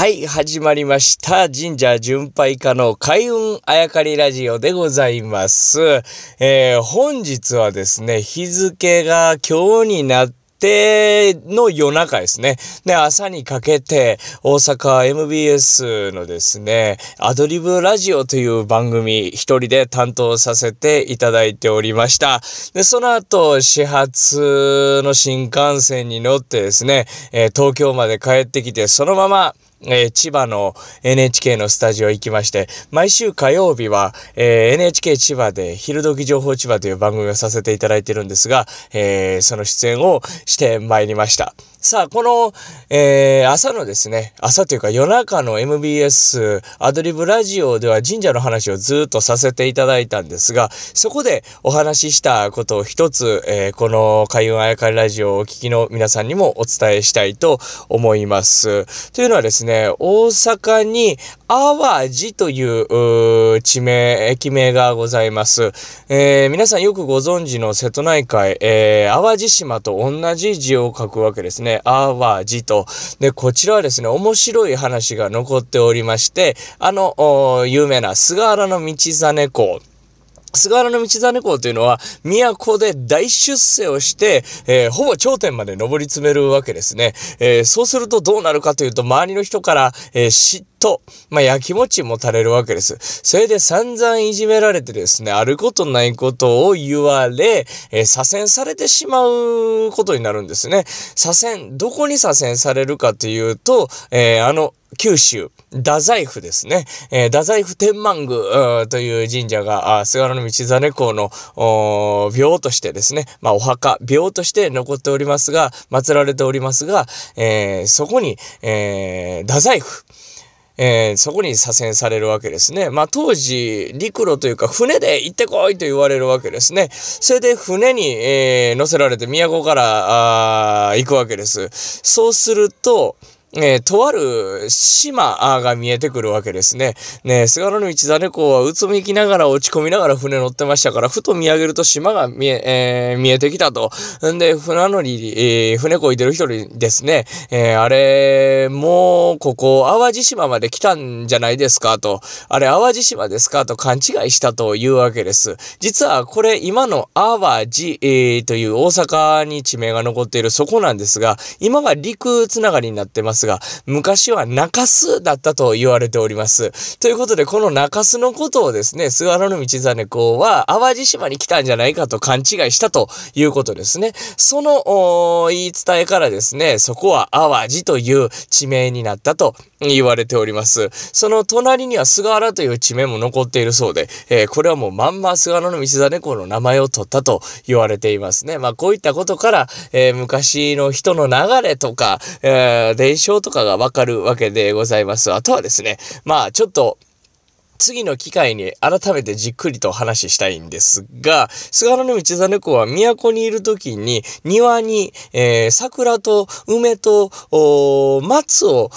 はい、始まりました。神社巡拝家の開運あやかりラジオでございます。えー、本日はですね、日付が今日になっての夜中ですね。で、朝にかけて、大阪 MBS のですね、アドリブラジオという番組一人で担当させていただいておりました。で、その後、始発の新幹線に乗ってですね、えー、東京まで帰ってきて、そのまま、えー、千葉の NHK のスタジオ行きまして、毎週火曜日は、えー、NHK 千葉で昼時情報千葉という番組をさせていただいてるんですが、えー、その出演をしてまいりました。さあ、この、えー、朝のですね、朝というか夜中の MBS アドリブラジオでは神社の話をずっとさせていただいたんですが、そこでお話ししたことを一つ、えー、この開運あやかりラジオをお聞きの皆さんにもお伝えしたいと思います。というのはですね、大阪に淡路という地名、駅名がございます。えー、皆さんよくご存知の瀬戸内海、えー、淡路島と同じ字を書くわけですね。ね、淡路と。で、こちらはですね、面白い話が残っておりまして、あの、有名な菅原道真公。菅原道真公というのは、都で大出世をして、えー、ほぼ頂点まで上り詰めるわけですね。えー、そうするとどうなるかというと、周りの人から、えー、嫉妬、まあ、焼きもち持たれるわけです。それで散々いじめられてですね、あることないことを言われ、えー、左遷されてしまうことになるんですね。左遷、どこに左遷されるかというと、えー、あの、九州、太宰府ですね。えー、太宰府天満宮という神社が、あ菅原道真公の廟としてですね、まあお墓、廟として残っておりますが、祀られておりますが、えー、そこに、えー、太宰府、えー、そこに左遷されるわけですね。まあ当時、陸路というか船で行ってこいと言われるわけですね。それで船に、えー、乗せられて都からあ行くわけです。そうすると、えー、とある島が見えてくるわけですね。ね菅原道真公はうつむきながら落ち込みながら船乗ってましたから、ふと見上げると島が見え、えー、見えてきたと。んで、船乗り、えー、船こいでる人にですね、え、あれ、もう、ここ、淡路島まで来たんじゃないですかと。あれ、淡路島ですかと勘違いしたというわけです。実は、これ、今の淡路、え、という大阪に地名が残っているそこなんですが、今が陸つながりになってますますが、昔は中洲だったと言われております。ということで、この中洲のことをですね、菅原道真公は淡路島に来たんじゃないかと勘違いしたということですね。その言い伝えからですね、そこは淡路という地名になったと言われております。その隣には菅原という地名も残っているそうで、えー、これはもうまんま菅原道真公の名前を取ったと言われていますね。まあこういったことから、えー、昔の人の流れとか、えー、伝承とかがわかるわけでございます。あとはですね、まあちょっと、次の機会に改めてじっくりと話したいんですが、菅原道真公は都にいる時に庭に、えー、桜と梅と松を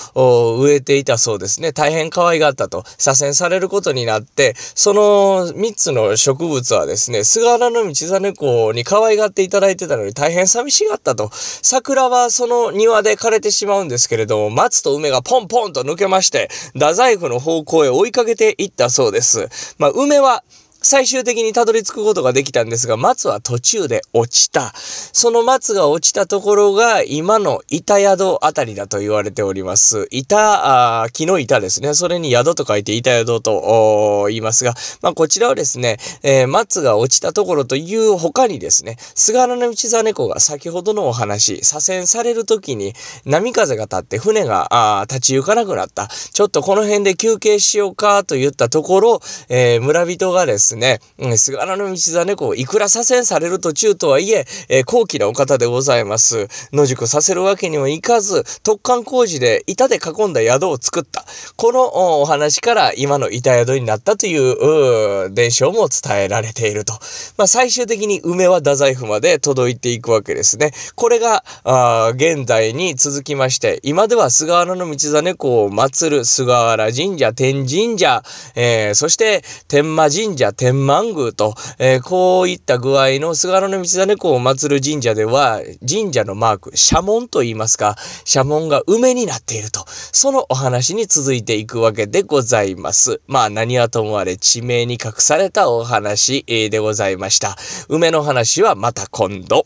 植えていたそうですね。大変可愛がったと左遷されることになって、その3つの植物はですね、菅原道真公に可愛がっていただいてたのに大変寂しがったと。桜はその庭で枯れてしまうんですけれども、松と梅がポンポンと抜けまして、太宰府の方向へ追いかけていったそうです。まあ、梅は最終的にたどり着くことができたんですが、松は途中で落ちた。その松が落ちたところが今の板宿あたりだと言われております。板、あ木の板ですね。それに宿と書いて板宿と言いますが、まあこちらはですね、えー、松が落ちたところという他にですね、菅原道真公が先ほどのお話、左遷される時に波風が立って船があ立ち行かなくなった。ちょっとこの辺で休憩しようかと言ったところ、えー、村人がですね、ですね、うん、菅原道真公、いくら左遷される途中とはいえ、えー、高貴なお方でございます。野宿させるわけにはいかず、特艦工事で板で囲んだ宿を作った。このお話から今の板宿になったという伝承も伝えられていると。まあ、最終的に梅は太宰府まで届いていくわけですね。これが、あ現代に続きまして、今では菅原道真公を祀る菅原神社、天神社、えー、そして天満神社、天満宮と、えー、こういった具合の菅原道真公を祀る神社では、神社のマーク、社門と言いますか、社門が梅になっていると、そのお話に続いていくわけでございます。まあ何はともあれ地名に隠されたお話でございました。梅の話はまた今度。